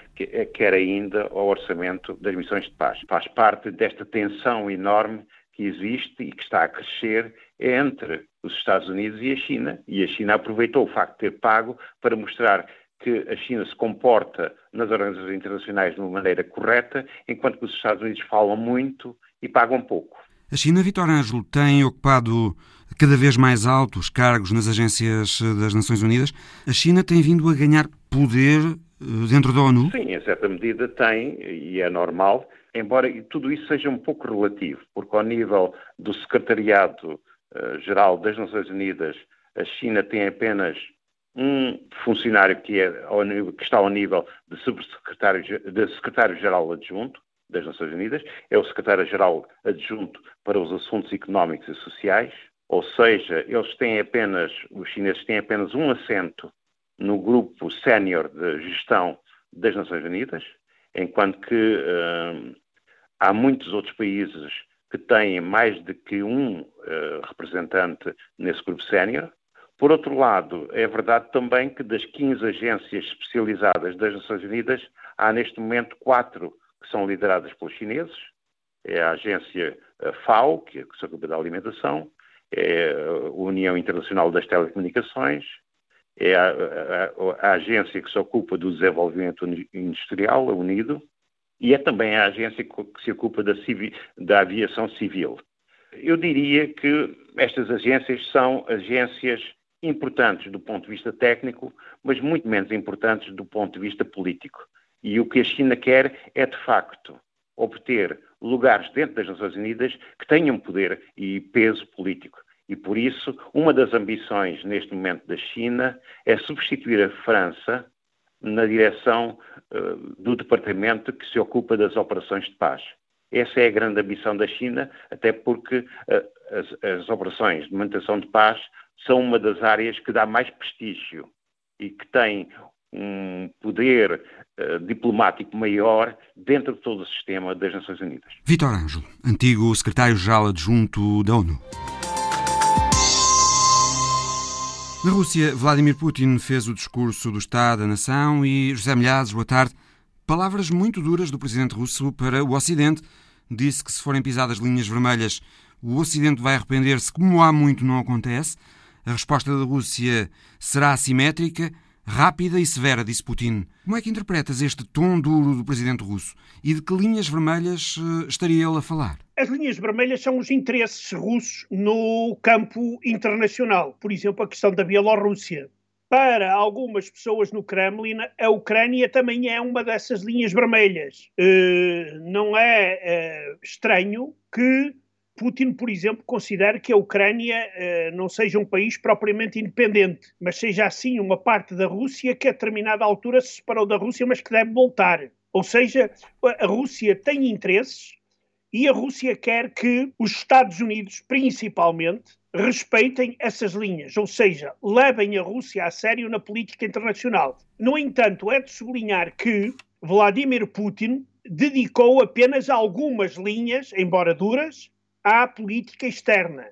O: quer ainda ao orçamento das missões de paz. Faz parte desta tensão enorme que existe e que está a crescer entre os Estados Unidos e a China. E a China aproveitou o facto de ter pago para mostrar que a China se comporta nas organizações internacionais de uma maneira correta, enquanto que os Estados Unidos falam muito e pagam pouco.
A: A China, Vitor Ângelo, tem ocupado cada vez mais altos cargos nas agências das Nações Unidas. A China tem vindo a ganhar poder eh, dentro da ONU?
O: Sim, em certa medida tem, e é normal, embora tudo isso seja um pouco relativo, porque ao nível do Secretariado-Geral das Nações Unidas, a China tem apenas um funcionário que, é nível, que está ao nível de secretário-geral adjunto, das Nações Unidas, é o secretário-geral adjunto para os assuntos económicos e sociais, ou seja, eles têm apenas, os chineses têm apenas um assento no grupo sénior de gestão das Nações Unidas, enquanto que uh, há muitos outros países que têm mais de que um uh, representante nesse grupo sénior. Por outro lado, é verdade também que das 15 agências especializadas das Nações Unidas, há neste momento quatro que são lideradas pelos chineses, é a agência FAO, que se ocupa da alimentação, é a União Internacional das Telecomunicações, é a, a, a, agência que se ocupa do desenvolvimento industrial, a UNIDO, e é também a agência que se ocupa da, da aviação civil. Eu diria que estas agências são agências importantes do ponto de vista técnico, mas muito menos importantes do ponto de vista político. E o que a China quer é, de facto, obter lugares dentro das Nações Unidas que tenham poder e peso político. E por isso, uma das ambições neste momento da China é substituir a França na direção uh, do departamento que se ocupa das operações de paz. Essa é a grande ambição da China, até porque uh, as, as operações de manutenção de paz são uma das áreas que dá mais prestígio e que tem um poder uh, diplomático maior dentro de todo o sistema das Nações Unidas.
A: Vitor Ângelo, antigo secretário-geral adjunto da ONU. Na Rússia, Vladimir Putin fez o discurso do Estado da Nação e José Milhazes, boa tarde. Palavras muito duras do presidente russo para o Ocidente. Disse que se forem pisadas linhas vermelhas, o Ocidente vai arrepender-se, como há muito não acontece. A resposta da Rússia será assimétrica rápida e severa, disse Putin. Como é que interpretas este tom duro do presidente russo? E de que linhas vermelhas eh, estaria ele a falar?
P: As linhas vermelhas são os interesses russos no campo internacional. Por exemplo, a questão da Bielorrússia. Para algumas pessoas no Kremlin, a Ucrânia também é uma dessas linhas vermelhas. Uh, não é uh, estranho que Putin, por exemplo, considera que a Ucrânia eh, não seja um país propriamente independente, mas seja assim uma parte da Rússia que a determinada altura se separou da Rússia, mas que deve voltar. Ou seja, a Rússia tem interesses e a Rússia quer que os Estados Unidos, principalmente, respeitem essas linhas, ou seja, levem a Rússia a sério na política internacional. No entanto, é de sublinhar que Vladimir Putin dedicou apenas algumas linhas, embora duras, à política externa.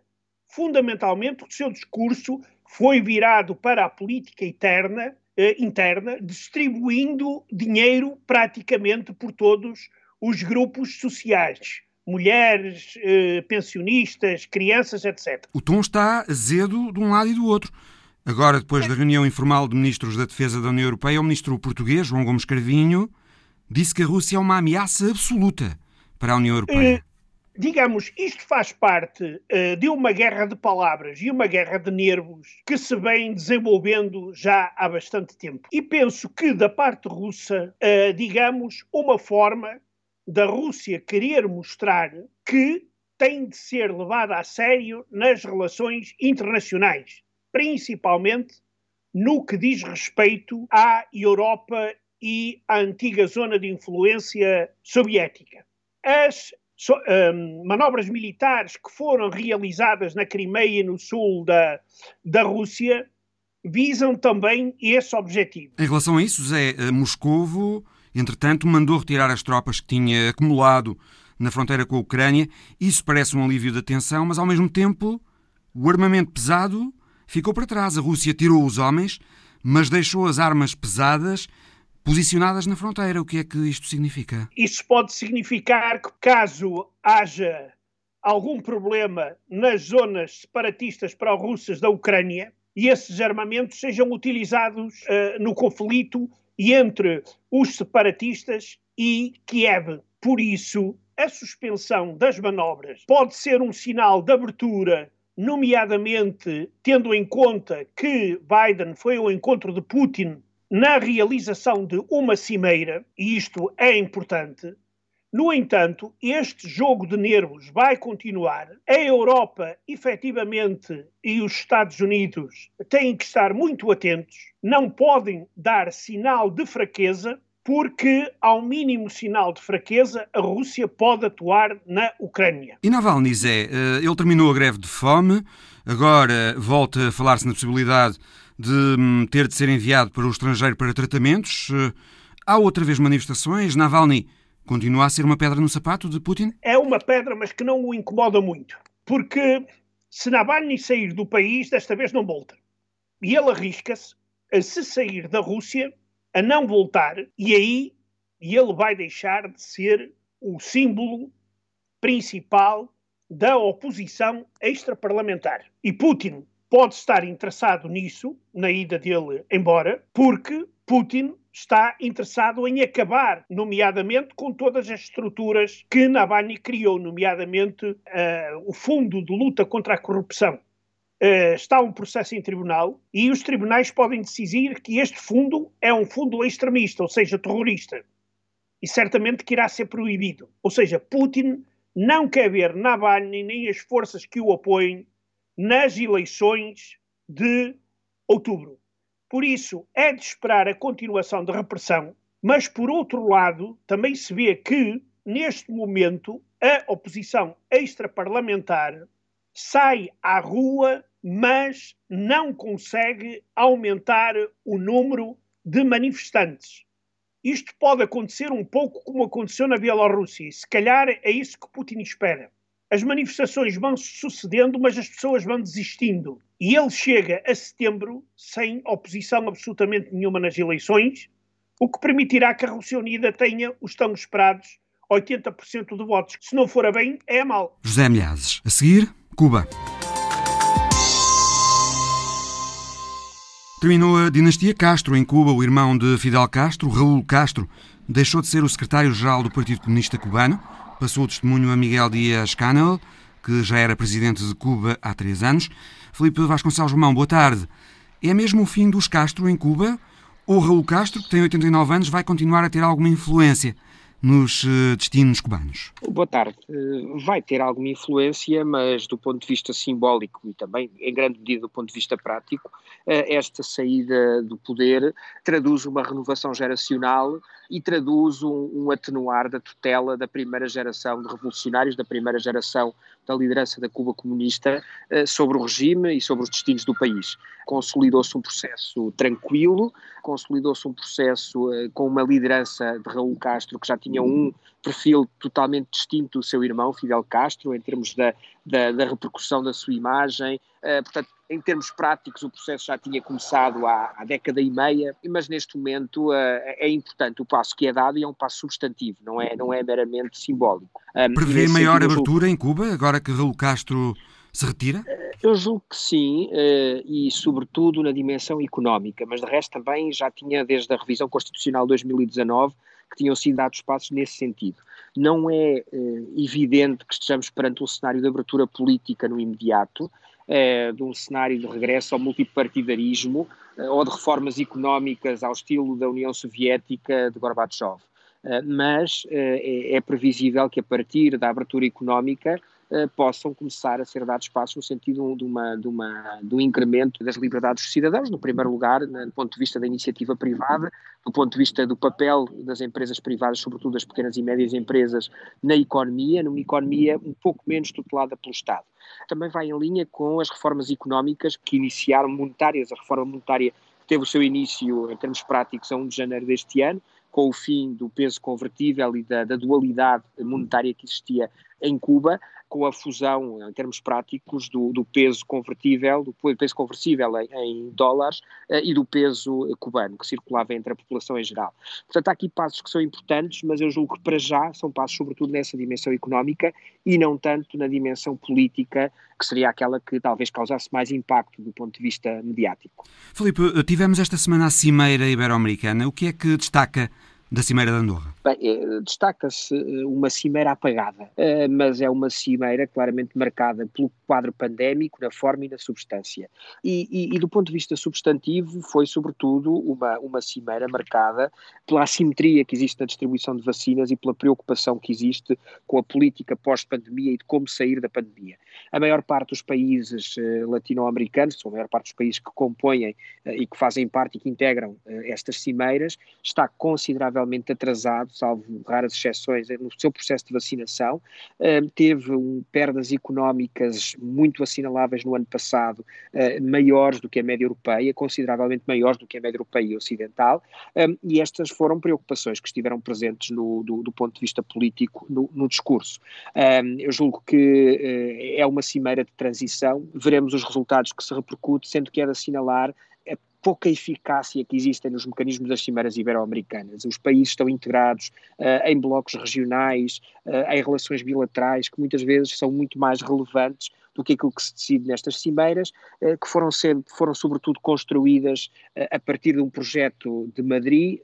P: Fundamentalmente, o seu discurso foi virado para a política interna, eh, interna, distribuindo dinheiro praticamente por todos os grupos sociais. Mulheres, eh, pensionistas, crianças, etc.
A: O tom está azedo de um lado e do outro. Agora, depois da reunião informal de ministros da Defesa da União Europeia, o ministro português, João Gomes Carvinho, disse que a Rússia é uma ameaça absoluta para a União Europeia.
P: Eh, digamos, isto faz parte uh, de uma guerra de palavras e uma guerra de nervos que se vem desenvolvendo já há bastante tempo. E penso que da parte russa, digamos, uma forma da Rússia querer mostrar que tem de ser levada a sério nas relações internacionais, principalmente no que diz respeito à Europa e à antiga zona de influência soviética. As so, um, manobras militares que foram realizadas na Crimeia e no sul da, da Rússia visam também esse objetivo.
A: Em relação a isso, Zé, eh, Moscovo, entretanto, mandou retirar as tropas que tinha acumulado na fronteira com a Ucrânia. Isso parece um alívio da tensão, mas ao mesmo tempo o armamento pesado ficou para trás. A Rússia tirou os homens, mas deixou as armas pesadas posicionadas na fronteira. O que é que isto significa?
P: Isso pode significar que, caso haja algum problema nas zonas separatistas pró-russas da Ucrânia e esses armamentos sejam utilizados uh, no conflito entre os separatistas e Kiev. Por isso, a suspensão das manobras pode ser um sinal de abertura, nomeadamente tendo em conta que Biden foi ao encontro de Putin na realização de uma cimeira, e isto é importante. No entanto, este jogo de nervos vai continuar. A Europa, efetivamente, e os Estados Unidos têm que estar muito atentos, não podem dar sinal de fraqueza, porque, ao mínimo sinal de fraqueza, a Rússia pode atuar na Ucrânia.
A: E Navalny, Zé, eh, ele terminou a greve de fome, agora volta a falar-se na possibilidade de hum, ter de ser enviado para o estrangeiro para tratamentos. Eh, há outra vez manifestações. Navalny continua a ser uma pedra no sapato de Putin?
P: É uma pedra, mas que não o incomoda muito. Porque se Navalny sair do país, desta vez não volta. E ele arrisca-se a se sair da Rússia, a não voltar, e aí ele vai deixar de ser o símbolo principal da oposição extraparlamentar. E Putin pode estar interessado nisso, na ida dele embora, porque Putin está interessado em acabar, nomeadamente, com todas as estruturas que Navalny criou, nomeadamente uh, o Fundo de Luta contra a Corrupção. Uh, está um processo em tribunal e os tribunais podem decidir que este fundo é um fundo extremista, ou seja, terrorista. E certamente que irá ser proibido. Ou seja, Putin não quer ver Navalny nem as forças que o apoiem nas eleições de outubro. Por isso, é de esperar a continuação da repressão, mas, por outro lado, também se vê que, neste momento, a oposição extraparlamentar sai à rua, mas não consegue aumentar o número de manifestantes. Isto pode acontecer um pouco como aconteceu na Bielorrússia. Se calhar é isso que Putin espera as manifestações vão sucedendo, mas as pessoas vão desistindo. E ele chega a setembro sem oposição absolutamente nenhuma nas eleições, o que permitirá que a Rússia Unida tenha os tão esperados 80% de votos. Se não for a bem, é a mal.
A: José Milhazes. A seguir, Cuba. Terminou a dinastia Castro em Cuba. O irmão de Fidel Castro, Raul Castro, deixou de ser o secretário-geral do Partido Comunista Cubano. Passou o testemunho a Miguel Dias-Canel, que já era presidente de Cuba há três anos. Felipe Vasconcelos Romão, boa tarde. É mesmo o fim dos Castro em Cuba? Ou Raul Castro, que tem 89 anos, vai continuar a ter alguma influência nos eh, destinos cubanos?
Q: Boa tarde. Eh, vai ter alguma influência, mas do ponto de vista simbólico e também, em grande medida, do ponto de vista prático, eh, esta saída do poder traduz uma renovação geracional e traduz um, um atenuar da tutela da primeira geração de revolucionários, da primeira geração da liderança da Cuba comunista sobre o regime e sobre os destinos do país. Consolidou-se um processo tranquilo, consolidou-se um processo com uma liderança de Raul Castro que já tinha um perfil totalmente distinto do seu irmão, Fidel Castro, em termos da, da, da repercussão da sua imagem. Uh, portanto, em termos práticos, o processo já tinha começado há, há década e meia, mas neste momento uh, é importante o passo que é dado e é um passo substantivo, não é, não é meramente simbólico.
A: Um, Prevê maior sentido, abertura em Cuba, agora que Raul Castro se retira?
Q: Eu julgo que sim, e sobretudo na dimensão económica, mas de resto também já tinha, desde a revisão constitucional de 2019, que tinham sido dados passos nesse sentido. Não é eh, evidente que estejamos perante um cenário de abertura política no imediato, eh, de um cenário de regresso ao multipartidarismo eh, ou de reformas económicas ao estilo da União Soviética de Gorbachev. mas é, é previsível que a partir da abertura económica possam começar a ser dados passos no sentido de, uma, de, uma, de um incremento das liberdades dos cidadãos, no primeiro lugar, do ponto de vista da iniciativa privada, do ponto de vista do papel das empresas privadas, sobretudo das pequenas e médias empresas, na economia, numa economia um pouco menos tutelada pelo Estado. Também vai em linha com as reformas económicas que iniciaram monetárias, a reforma monetária teve o seu início, em termos práticos, a 1 de janeiro deste ano, com o fim do peso convertível e da, da dualidade monetária que existia em Cuba, com a fusão, em termos práticos, do, do peso convertível, do peso conversível em, em dólares uh, e do peso cubano, que circulava entre a população em geral. Portanto, há aqui passos que são importantes, mas eu julgo que para já são passos sobretudo nessa dimensão económica e não tanto na dimensão política, que seria aquela que talvez causasse mais impacto do ponto de vista mediático.
A: Filipe, tivemos esta semana a Cimeira Ibero-Americana. O que é que destaca da Cimeira de Andorra?
Q: Bem, eh, destaca-se eh, uma cimeira apagada, eh, mas é uma cimeira claramente marcada pelo quadro pandémico na forma e na substância. E, e, e, do ponto de vista substantivo, foi sobretudo uma, uma cimeira marcada pela assimetria que existe na distribuição de vacinas e pela preocupação que existe com a política pós-pandemia e de como sair da pandemia. A maior parte dos países latino-americanos, são a maior parte dos países que compõem e que fazem parte e que integram estas cimeiras, está consideravelmente atrasado salvo raras exceções, no seu processo de vacinação. teve perdas económicas muito assinaláveis no ano passado, uh, maiores do que a média europeia, consideravelmente maiores do que a média europeia e ocidental, e estas foram preocupações que estiveram presentes no, do, do ponto de vista político no, no discurso. Eu julgo que uh, é uma cimeira de transição, veremos os resultados que se repercute, sendo que é de assinalar pouca eficácia que existem nos mecanismos das cimeiras ibero-americanas. Os países estão integrados uh, em blocos regionais, uh, em relações bilaterais, que muitas vezes são muito mais relevantes do que aquilo que se decide nestas cimeiras, uh, que foram, sempre, foram sobretudo construídas a partir de um projeto de Madrid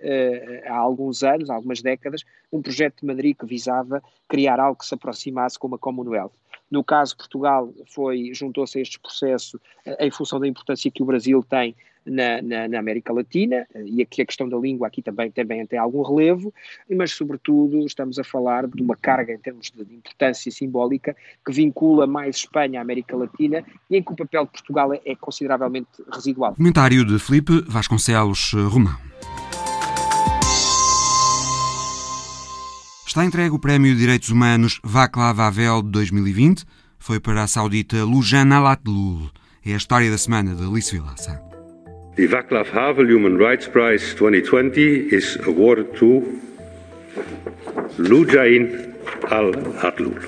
Q: há alguns anos, há algumas décadas, um projeto de Madrid que visava criar algo que se aproximasse com uma Commonwealth. No caso, Portugal foi juntou-se a este processo em função da importância que o Brasil tem na, na, na, América Latina, e aqui a questão da língua aqui também, também tem algum relevo, mas sobretudo estamos a falar de uma carga em termos de, importância simbólica que vincula mais Espanha à América Latina e em que o papel de Portugal é, é consideravelmente residual.
A: Comentário de Felipe Vasconcelos eh, Romão. Está entregue o Prémio de Direitos Humanos Václav Havel de 2020. Foi para a saudita Lujana Alatlul. É a história da semana de Alice Vilaça.
R: The Václav Havel Human Rights Prize 2020 is awarded to Lujain Al-Hadlul.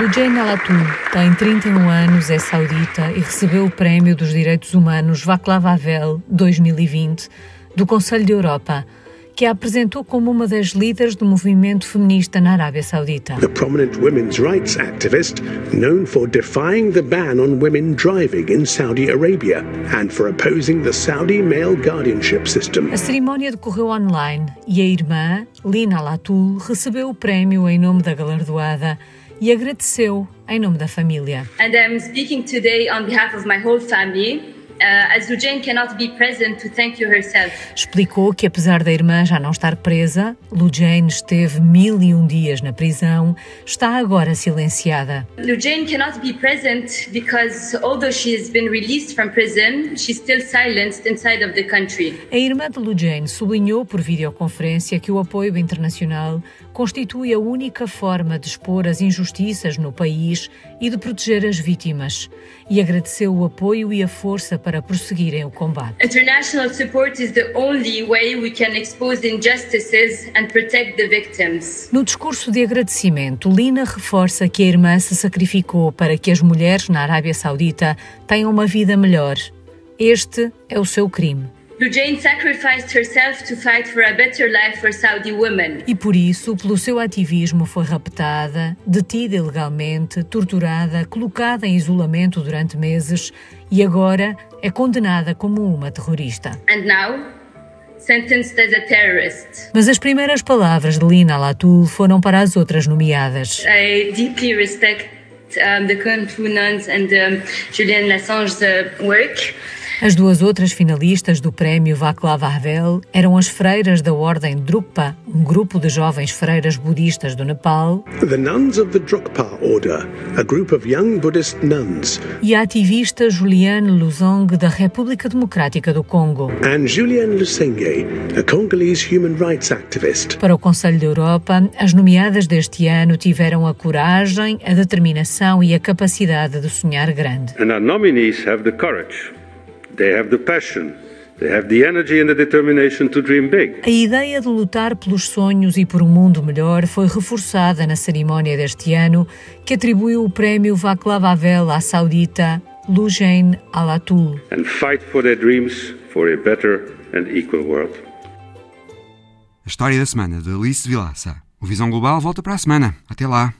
D: Lujain Alatul tem 31 anos, é saudita e recebeu o Prémio dos Direitos Humanos Václav Havel 2020 do Conselho de Europa
S: que a apresentou como uma das líderes do movimento feminista na Arábia Saudita.
T: The prominent women's rights activist known for defying the ban on women driving in Saudi Arabia and for opposing the Saudi male guardianship system.
S: A cerimónia decorreu online e a irmã, Lina Latul, recebeu o prémio em nome da galardoada e agradeceu em nome da família.
U: And I'm speaking today on behalf of my whole family.
S: Explicou que, apesar da irmã já não estar presa, Lujane esteve mil e um dias na prisão, está agora silenciada.
U: Lujane cannot be present because, although she has been released from prison, she's still silenced inside of the country.
S: A irmã de Lujane sublinhou por videoconferência que o apoio internacional constitui a única forma de expor as injustiças no país e de proteger as vítimas, e agradeceu o apoio e a força para prosseguirem o combate.
U: International support is the only way we can expose injustices and protect the victims.
S: No discurso de agradecimento, Lina reforça que a irmã se sacrificou para que as mulheres na Arábia Saudita tenham uma vida melhor. Este é o seu crime.
U: Lujane sacrificed herself to fight for a better life for Saudi women.
S: E por isso, pelo seu ativismo, foi raptada, detida ilegalmente, torturada, colocada em isolamento durante meses e agora é condenada como uma terrorista.
U: And now, sentenced as a terrorist.
S: Mas as primeiras palavras de Lina Latul foram para as outras nomeadas.
U: I deeply respect um, the nuns and um, Julian Assange's uh, work.
S: As duas outras finalistas do prémio Václav Havel eram as freiras da Ordem Drukpa, um grupo de jovens freiras budistas do Nepal.
T: The nuns of the Drukpa order, a group of young Buddhist nuns.
S: E a ativista Juliane Luzong da República Democrática do Congo.
T: And Juliane Lusenge, a Congolese human rights activist.
S: Para o Conselho da Europa, as nomeadas deste ano tiveram a coragem, a determinação e a capacidade de sonhar grande.
R: And our nominees have the courage They have the passion. They have the energy and the determination to dream big.
S: A ideia de lutar pelos sonhos e por um mundo melhor foi reforçada na cerimónia deste ano, que atribuiu o prémio Václav Havel à saudita Lujain Alatul.
R: And fight for their dreams for a better and equal world.
A: A história da semana de Alice Vilaça. O Visão Global volta para a semana. Até lá.